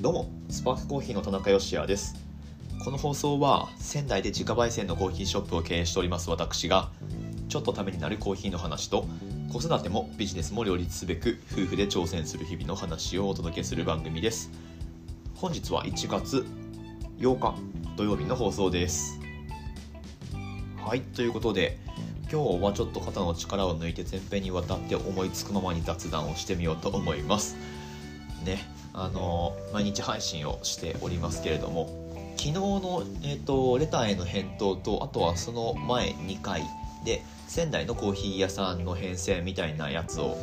どうもスパークコーヒーの田中芳也です。この放送は仙台で自家焙煎のコーヒーショップを経営しております私がちょっとためになるコーヒーの話と子育てもビジネスも両立すべく夫婦で挑戦する日々の話をお届けする番組です。本日は1月8日土曜日の放送です。はいということで今日はちょっと肩の力を抜いて前編にわたって思いつくままに雑談をしてみようと思います。ねあの毎日配信をしておりますけれども昨日の、えーと、レターへの返答とあとはその前2回で仙台のコーヒー屋さんの編成みたいなやつを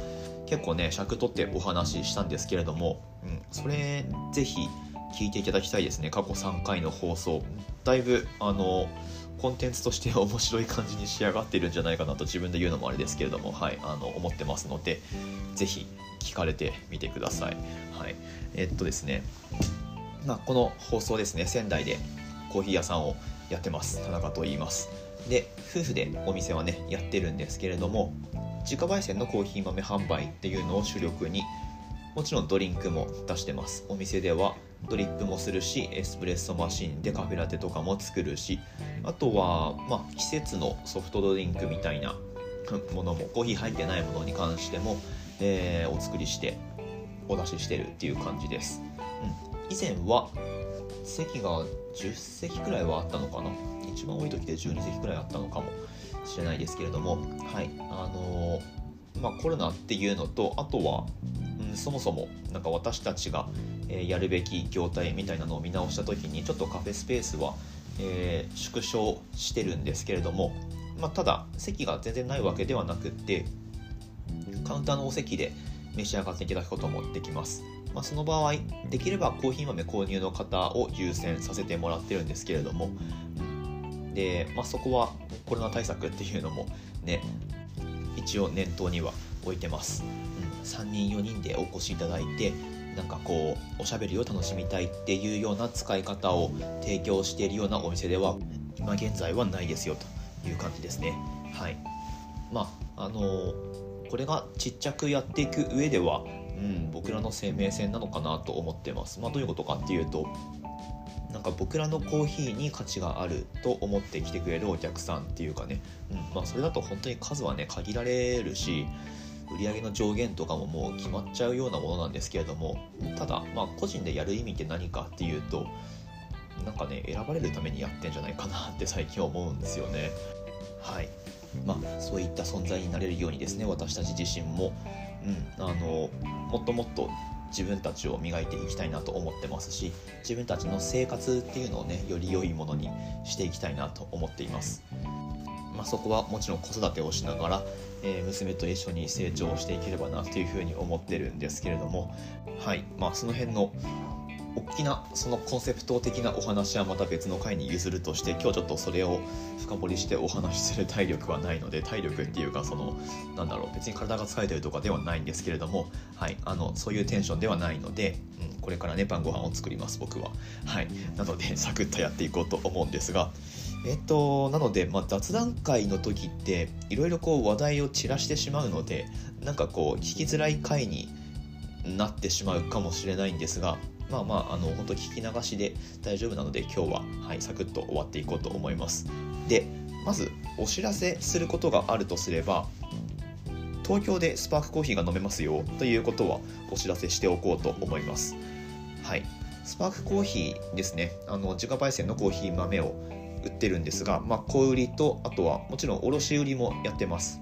結構ね尺取ってお話ししたんですけれども、うん、それぜひ聞いていただきたいですね。過去3回の放送。だいぶあのコンテンツとしては面白い感じに仕上がってるんじゃないかなと自分で言うのもあれですけれども、はい、あの思ってますので是非聞かれてみてください。はい、えっとですね、まあ、この放送ですね仙台でコーヒー屋さんをやってます田中と言います。で夫婦でお店はねやってるんですけれども自家焙煎のコーヒー豆販売っていうのを主力にもちろんドリンクも出してますお店ではドリップもするしエスプレッソマシンでカフェラテとかも作るしあとは、まあ、季節のソフトドリンクみたいなものもコーヒー入ってないものに関しても、えー、お作りしてお出ししてるっていう感じです、うん、以前は席が10席くらいはあったのかな？一番多い時で12席くらいあったのかもしれないですけれどもはい。あのー、まあコロナっていうのとあとは、うん、そもそもなんか私たちがえやるべき業態みたいなのを見直した時にちょっとカフェスペースは、えー、縮小してるんですけれども、まあ、ただ席が全然ないわけではなくってカウンターのお席で召し上がっていただくこともできます、まあ、その場合できればコーヒー豆購入の方を優先させてもらってるんですけれどもで、まあ、そこはコロナ対策っていうのもね一応念頭には置いてます、うん、3人4人でお越しいただいてなんかこうおしゃべりを楽しみたいっていうような使い方を提供しているようなお店では今現在はないですよという感じですね。はい。まああのこれがちっちゃくやっていく上では、うん、僕らの生命線なのかなと思ってます。まあどういうことかっていうとなんか僕らのコーヒーに価値があると思って来てくれるお客さんっていうかね、うんまあ、それだと本当に数はね限られるし売上の上限とかももう決まっちゃうようなものなんですけれどもただまあ個人でやる意味って何かっていうとなんかね選ばれるためにやってんじゃないかなって最近思うんですよね。はい。まあそういった存在になれるようにですね私たち自身も、うん、あのもっともっと自分たちを磨いていきたいなと思ってますし自分たちの生活っていうのをねより良いものにしていきたいなと思っています。まあ、そこはもちろん子育てをしながら、えー、娘と一緒に成長していければなというふうに思ってるんですけれどもはい。まあその辺の大きなそのコンセプト的なお話はまた別の回に譲るとして今日ちょっとそれを深掘りしてお話しする体力はないので体力っていうかそのなんだろう別に体が疲れてるとかではないんですけれども、はい、あのそういうテンションではないので、うん、これからね晩ご飯を作ります僕は。はい、なのでサクッとやっていこうと思うんですがえっと、なので、まあ、雑談会の時っていろいろこう話題を散らしてしまうのでなんかこう聞きづらい回になってしまうかもしれないんですがまあまああの本当聞き流しで大丈夫なので今日は、はい、サクッと終わっていこうと思います。でまずお知らせすることがあるとすれば東京でスパークコーヒーが飲めますよということはお知らせしておこうと思います。はい。スパークコーヒーですね。あの自家焙煎のコーヒー豆を売ってるんですが、まあ、小売りとあとはもちろん卸売りもやってます。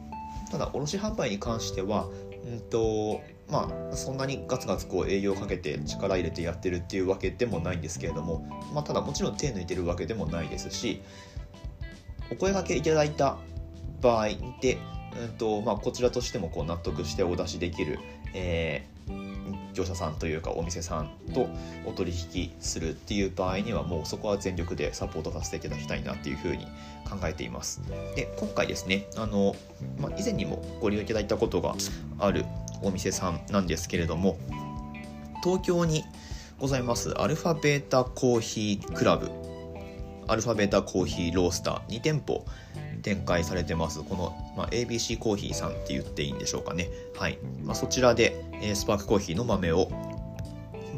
ただ卸販売に関してはうんとまあそんなにガツガツこう営業をかけて力入れてやってるっていうわけでもないんですけれども、まあ、ただもちろん手抜いてるわけでもないですしお声がけいただいた場合で、うんとまあ、こちらとしてもこう納得してお出しできる、え業者さんというかお店さんとお取引するっていう場合にはもうそこは全力でサポートさせていただきたいなっていうふうに考えています。で今回ですねあの、まあ、以前にもご利用いただいたことがあるお店さんなんですけれども東京にございますアルファベータコーヒークラブアルファベータコーヒーロースター2店舗展開されてます。この、まあ、ABC コーヒーさんって言っていいんでしょうかね。はい、まあ、そちらで、えー、スパークコーヒーの豆を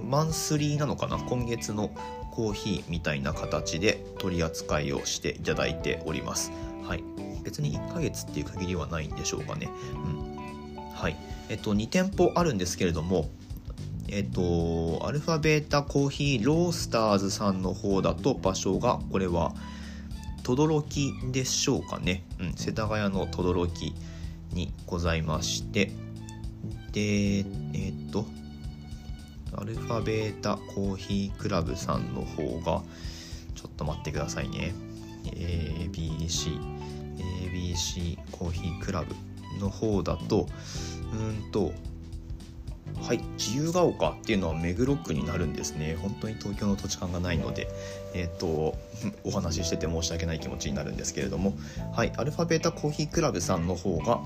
マンスリーなのかな？今月のコーヒーみたいな形で取り扱いをしていただいております。はい。別に1ヶ月っていう区切りはないんでしょうかね。うん。はい。えっと2店舗あるんですけれどもえっとアルファベータコーヒーロースターズさんの方だと場所がこれは轟でしょうかね、うん、世田谷の轟にございまして。でえっとアルファベータコーヒークラブさんの方がちょっと待ってくださいね。ABC ABC コーヒークラブの方だとうんとはい自由が丘っていうのは目黒区になるんですね本当に東京の土地勘がないのでえっ、とお話ししてて申し訳ない気持ちになるんですけれどもはいアルファベータコーヒークラブさんの方が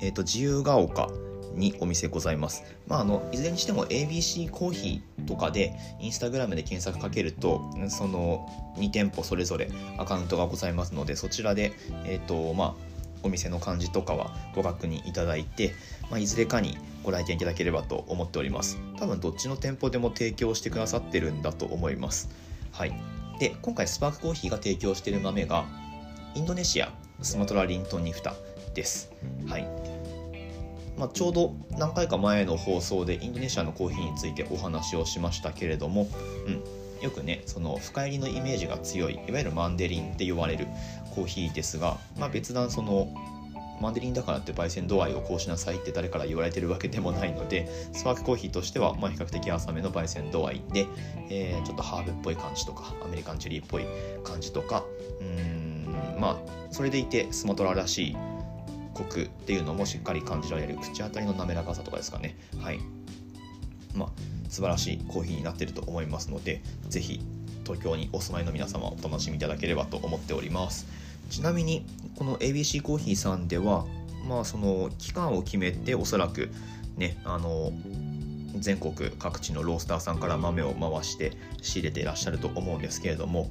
えっ、と自由が丘にお店ございます。まあ、あのいずれにしても ABC コーヒーとかでインスタグラムで検索かけるとその2店舗それぞれアカウントがございますのでそちらで、えーとまあ、お店の感じとかはご確認いただいて、まあ、いずれかにご来店いただければと思っております。多分どっちの店舗でも提供してくださってるんだと思います。はい。で今回スパークコーヒーが提供している豆がインドネシアスマトラリントンニフタです。はい。まあ、ちょうど何回か前の放送でインドネシアのコーヒーについてお話をしましたけれども、うん、よくねその深入りのイメージが強いいわゆるマンデリンって言われるコーヒーですが、まあ、別段そのマンデリンだからって焙煎度合いをこうしなさいって誰から言われてるわけでもないのでスパークコーヒーとしてはまあ比較的浅めの焙煎度合いで、えー、ちょっとハーブっぽい感じとかアメリカンチェリーっぽい感じとかうんまあそれでいてスマトラらしいコクっていうのもしっかり感じられる口当たりの滑らかさとかですかね。はい。まあ素晴らしいコーヒーになってると思いますので是非東京にお住まいの皆様お楽しみいただければと思っております。ちなみにこの ABC コーヒーさんではまあその期間を決めておそらくねあの全国各地のロースターさんから豆を回して仕入れていらっしゃると思うんですけれども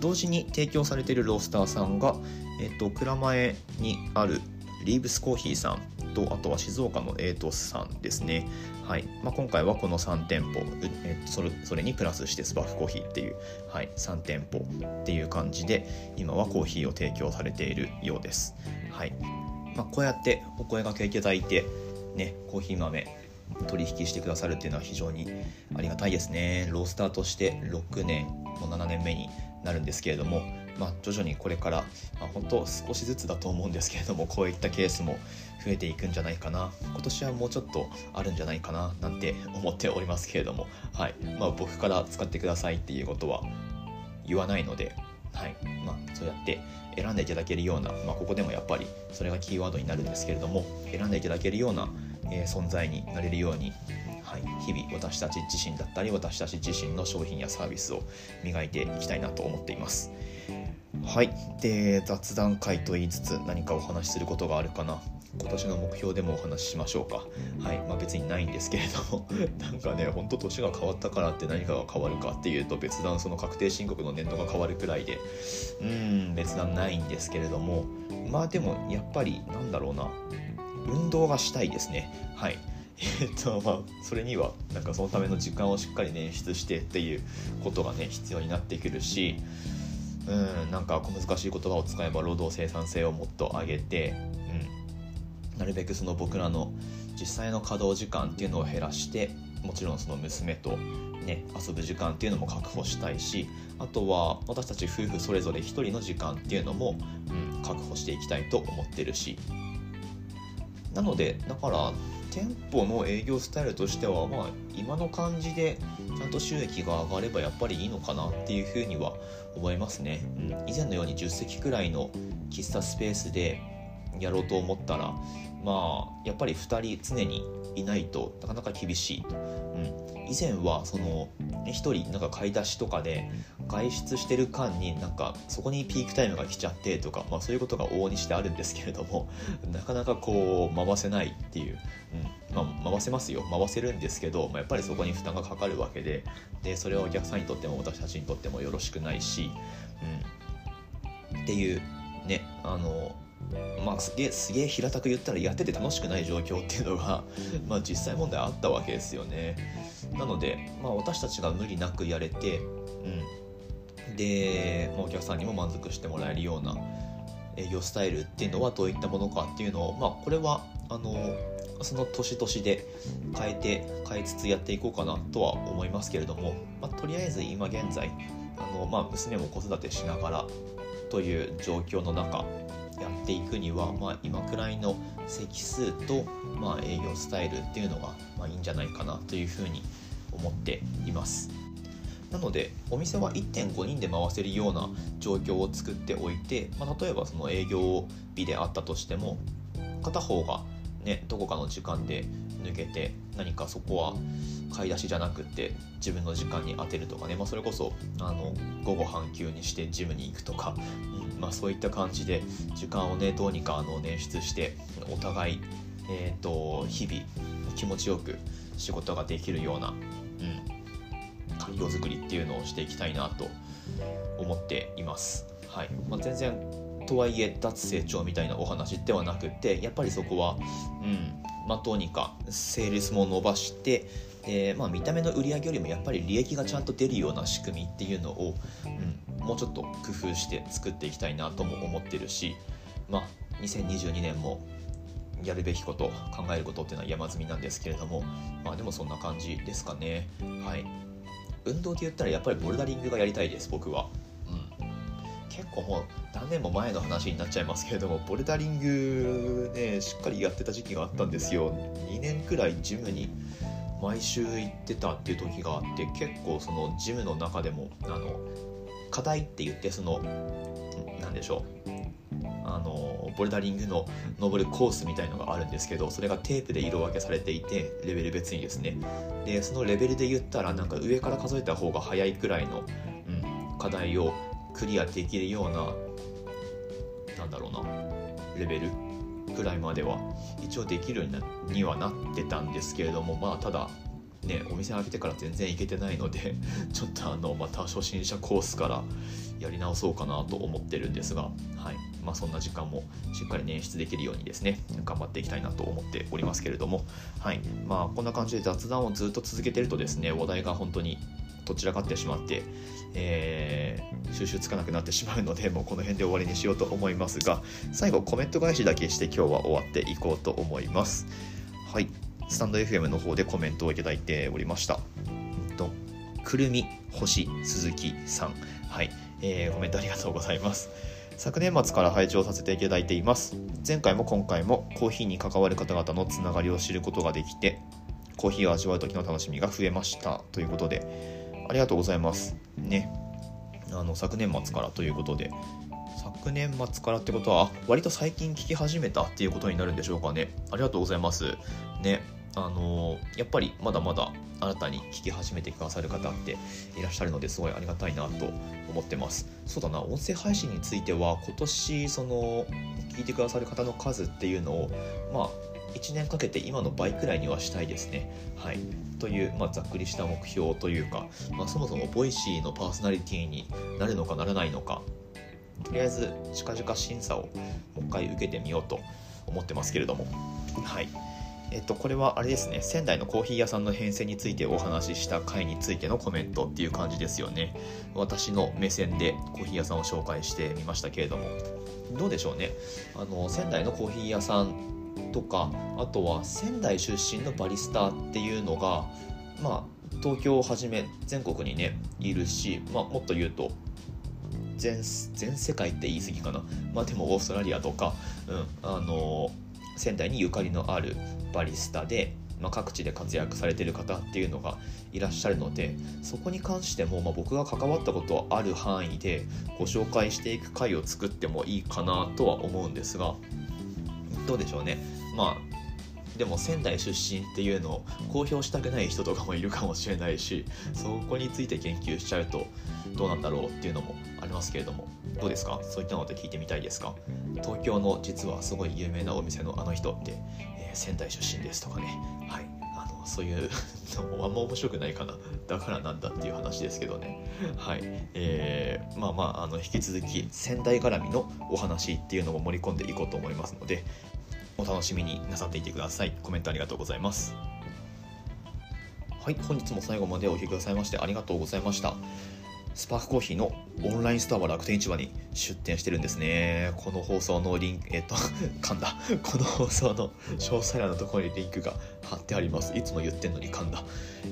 同時に提供されているロースターさんが、えっと、蔵前にあるリーブスコーヒーさんとあとは静岡のエイトスさんですね、はい。まあ、今回はこの3店舗、えっと、それそれにプラスしてスパークコーヒーっていう、はい、3店舗っていう感じで今はコーヒーを提供されているようです、はい。まあ、こうやってお声がけいただいてねコーヒー豆取引してくださるっていうのは非常にありがたいですね。ロースターとして6年も7年目になるんですけれども、まあ、徐々にこれから、まあ、本当少しずつだと思うんですけれどもこういったケースも増えていくんじゃないかな。今年はもうちょっとあるんじゃないかななんて思っておりますけれども、はい。まあ、僕から使ってくださいっていうことは言わないので、はい。まあ、そうやって選んでいただけるような、まあ、ここでもやっぱりそれがキーワードになるんですけれども選んでいただけるような、えー、存在になれるようにはい、日々私たち自身だったり私たち自身の商品やサービスを磨いていきたいなと思っています。はい、で雑談会と言いつつ何かお話しすることがあるかな。今年の目標でもお話ししましょうか。はい。まあ別にないんですけれども。なんかねほんと年が変わったからって何かが変わるかっていうと別段その確定申告の年度が変わるくらいで。うん別段ないんですけれども。まあでもやっぱりなんだろうな。運動がしたいですね。はい。えっとまあそれにはなんかそのための時間をしっかり捻出してっていうことがね必要になってくるし。うんなんか小難しい言葉を使えば労働生産性をもっと上げて、うん、なるべくその僕らの実際の稼働時間っていうのを減らしてもちろんその娘とね遊ぶ時間っていうのも確保したいしあとは私たち夫婦それぞれ一人の時間っていうのも、うん、確保していきたいと思ってるし。なのでだから店舗の営業スタイルとしてはまあ今の感じでちゃんと収益が上がればやっぱりいいのかなっていうふうには思いますね、うん、以前のように10席くらいの喫茶スペースでやろうと思ったらまあやっぱり2人常にいないとなかなか厳しいと、うん、以前はその1人なんか買い出しとかで外出してる間になんかそこにピークタイムが来ちゃってとか、まあ、そういうことが往々にしてあるんですけれども なかなかこう回せないっていう、うん。まあ、回せますよ。回せるんですけど、まあ、やっぱりそこに負担がかかるわけででそれはお客さんにとっても私たちにとってもよろしくないし、うん、っていうねあのまあすげえすげえ平たく言ったらやってて楽しくない状況っていうのがまあ実際問題あったわけですよね。なので、まあ、私たちが無理なくやれて、うん、で、まあ、お客さんにも満足してもらえるような営業スタイルっていうのはどういったものかっていうのを、まあ、これはあのその年々で変えて変えつつやっていこうかなとは思いますけれども、まあ、とりあえず今現在あの、まあ、娘も子育てしながらという状況の中やっていくには、まあ、今くらいの席数と、まあ、営業スタイルっていうのが、まあ、いいんじゃないかなというふうに思っています。なのでお店は1.5人で回せるような状況を作っておいて、まあ、例えばその営業日であったとしても片方がねどこかの時間で抜けて何かそこは買い出しじゃなくって自分の時間に当てるとかね、まあ、それこそあの午後半休にしてジムに行くとか、うんまあ、そういった感じで時間をねどうにかあの捻出してお互い、えーと、日々気持ちよく仕事ができるような、うん、環境づくりっていうのをしていきたいなと思っています。はいまあ、全然とはいえ脱成長みたいなお話ではなくてやっぱりそこは、うんまあ、どうにかセールスも伸ばしてで、まあ、見た目の売り上げよりもやっぱり利益がちゃんと出るような仕組みっていうのを、うん、もうちょっと工夫して作っていきたいなとも思ってるし、まあ、2022年もやるべきこと考えることっていうのは山積みなんですけれどもまあでもそんな感じですかね。はい。運動で言ったらやっぱりボルダリングがやりたいです僕は。結構もう何年も前の話になっちゃいますけれどもボルダリングねしっかりやってた時期があったんですよ。2年くらいジムに毎週行ってたっていう時があって結構そのジムの中でもあの課題って言ってその何でしょう。あのボルダリングの登るコースみたいのがあるんですけどそれがテープで色分けされていてレベル別にですね。でそのレベルで言ったらなんか上から数えた方が早いくらいの、うん、課題をクリアできるようななんだろうなレベル？くらいまでは。一応できるようにはなってたんですけれどもまあただねお店開けてから全然行けてないので ちょっとあのまた初心者コースからやり直そうかなと思ってるんですがはい。まあそんな時間もしっかり捻出できるようにですね頑張っていきたいなと思っておりますけれどもはい。まあこんな感じで雑談をずっと続けてるとですね話題が本当にどちらかってしまって、えー、収集つかなくなってしまうので もうこの辺で終わりにしようと思いますが最後コメント返しだけして今日は終わっていこうと思います。はい。スタンド FM の方でコメントをいただいておりました。とくるみ星鈴木さん。はい、えー、コメントありがとうございます。昨年末から拝聴させていただいています。前回も今回もコーヒーに関わる方々のつながりを知ることができてコーヒーを味わう時の楽しみが増えました。ということでありがとうございます。ね。あの、昨年末からということで、昨年末からってことは、割と最近聞き始めたっていうことになるんでしょうかね。ありがとうございます。ね。あのやっぱりまだまだ新たに聞き始めてくださる方っていらっしゃるのですごいありがたいなと思ってます。そうだな、音声配信については今年その聞いてくださる方の数っていうのをまあ1年かけて今の倍くらいにはしたいですね。はい、という、まあ、ざっくりした目標というか、まあ、そもそも Voicy のパーソナリティになるのかならないのか。とりあえず近々審査をもう一回受けてみようと思ってますけれども。はい。えっと、これはあれですね。仙台のコーヒー屋さんの変遷についてお話しした回についてのコメントっていう感じですよね。私の目線でコーヒー屋さんを紹介してみましたけれども。どうでしょうね。あの仙台のコーヒー屋さんとかあとは仙台出身のバリスタっていうのがまあ東京をはじめ全国にねいるし、まあ、もっと言うと全世界って言い過ぎかな。まあでもオーストラリアとか、うん、あの仙台にゆかりのあるバリスタで、まあ、各地で活躍されてる方っていうのがいらっしゃるのでそこに関しても、まあ、僕が関わったことある範囲でご紹介していく回を作ってもいいかなとは思うんですがどうでしょうね。まあでも仙台出身っていうのを公表したくない人とかもいるかもしれないしそこについて研究しちゃうとどうなんだろうっていうのもありますけれどもどうですか？そういったのって聞いてみたいですか？東京の実はすごい有名なお店のあの人って、えー、仙台出身ですとかね。はい。あのそういうのあんま面白くないかな。だからなんだっていう話ですけどね。はい。えー、まあまああの引き続き仙台絡みのお話っていうのも盛り込んでいこうと思いますのでお楽しみになさっていてください。コメントありがとうございます。はい本日も最後までお聴きくださいましてありがとうございました。スパークコーヒーのオンラインストアは楽天市場に出店してるんですね。この放送のリンク、えっ、と、噛んだ。この放送の詳細欄のところにリンクが貼ってあります。いつも言ってんのに噛んだ。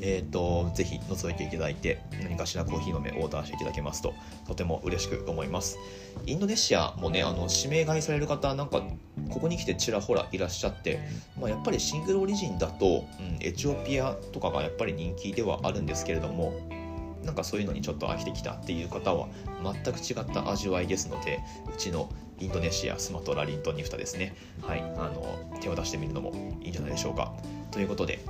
えっ、と、ぜひ覗いていただいて、何かしらコーヒー豆オーダーしていただけますと、とても嬉しく思います。インドネシアもね、あの、指名買いされる方、なんか、ここに来てちらほらいらっしゃって、まあ、やっぱりシングルオリジンだと、うん、エチオピアとかがやっぱり人気ではあるんですけれども、なんかそういうのにちょっと飽きてきたっていう方は全く違った味わいですのでうちのインドネシアスマトラリントニフタですね。はいあの手を出してみるのもいいんじゃないでしょうか。ということで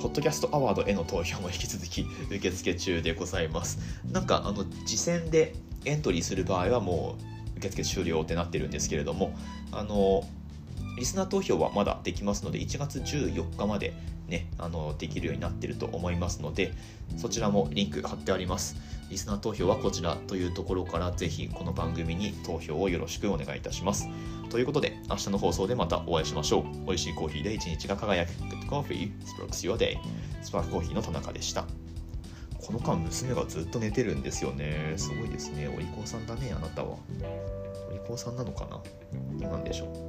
ポッドキャストアワードへの投票も引き続き受付中でございます。なんかあの次戦でエントリーする場合はもう受付終了ってなってるんですけれどもあのリスナー投票はまだできますので1月14日までね、あのできるようになってると思いますのでそちらもリンク貼ってあります。リスナー投票はこちらというところからぜひこの番組に投票をよろしくお願いいたします。ということで明日の放送でまたお会いしましょう。美味しいコーヒーで一日が輝く。Good Coffee Sparks Your Day スパークコーヒーの田中でした。この間娘がずっと寝てるんですよね。すごいですね。お利口さんだねあなたは。お利口さんなのかな。どうなんでしょう。